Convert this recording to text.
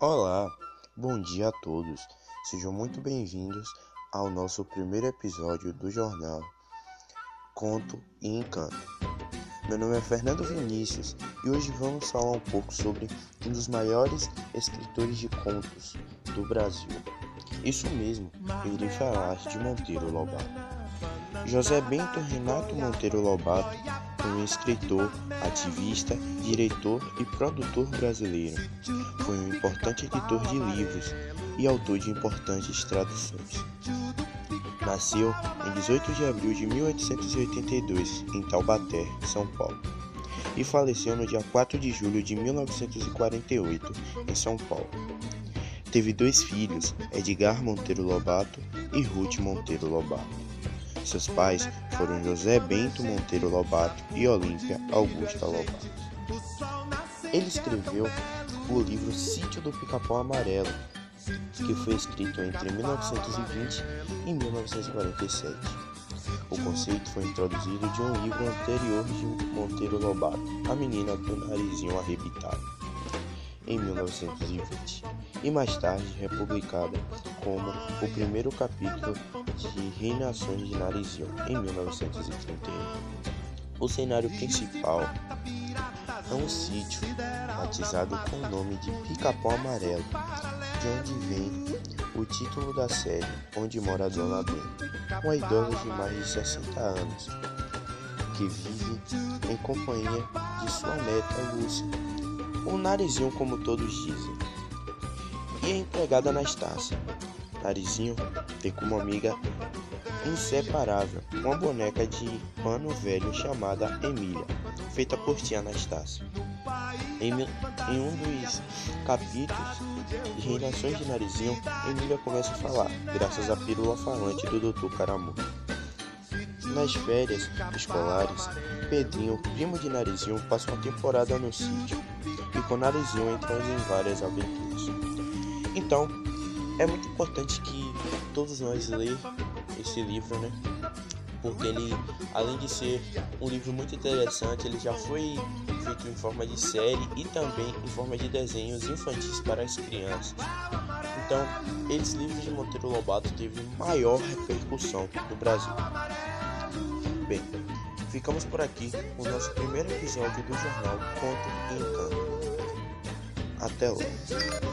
Olá, bom dia a todos. Sejam muito bem-vindos ao nosso primeiro episódio do jornal Conto e Encanto. Meu nome é Fernando Vinícius e hoje vamos falar um pouco sobre um dos maiores escritores de contos do Brasil. Isso mesmo, eu irei falar de Monteiro Lobato. José Bento Renato Monteiro Lobato foi um escritor, ativista, diretor e produtor brasileiro. Foi um importante editor de livros e autor de importantes traduções. Nasceu em 18 de abril de 1882 em Taubaté, São Paulo, e faleceu no dia 4 de julho de 1948 em São Paulo. Teve dois filhos, Edgar Monteiro Lobato e Ruth Monteiro Lobato. Seus pais foram José Bento Monteiro Lobato e Olímpia Augusta Lobato. Ele escreveu o livro Sítio do Pica-Pau Amarelo, que foi escrito entre 1920 e 1947. O conceito foi introduzido de um livro anterior de Monteiro Lobato, A Menina do Narizinho Arrebitado, em 1920, e mais tarde republicada como o primeiro capítulo de Reinações de Narizinho, em 1931. O cenário principal é um sítio batizado com o nome de Pica-Pau Amarelo, de onde vem o título da série Onde Mora a Dona Ben, uma idosa de mais de 60 anos, que vive em companhia de sua neta Lúcia, o narizinho como todos dizem, e a empregada Anastácia. Narizinho tem como amiga inseparável uma boneca de pano velho chamada Emília, feita por tia Anastácia. Em, em um dos capítulos de Reinações de Narizinho, Emília começa a falar, graças à pílula falante do Dr. Caramu. Nas férias escolares, Pedrinho, primo de Narizinho, passa uma temporada no sítio e com Narizinho entra em várias aventuras. Então, é muito importante que todos nós leiam esse livro, né? Porque ele, além de ser um livro muito interessante, ele já foi feito em forma de série e também em forma de desenhos infantis para as crianças. Então, esse livro de Monteiro Lobato teve maior repercussão no Brasil. Bem, ficamos por aqui com o nosso primeiro episódio do jornal Conto e Encanto. Até logo.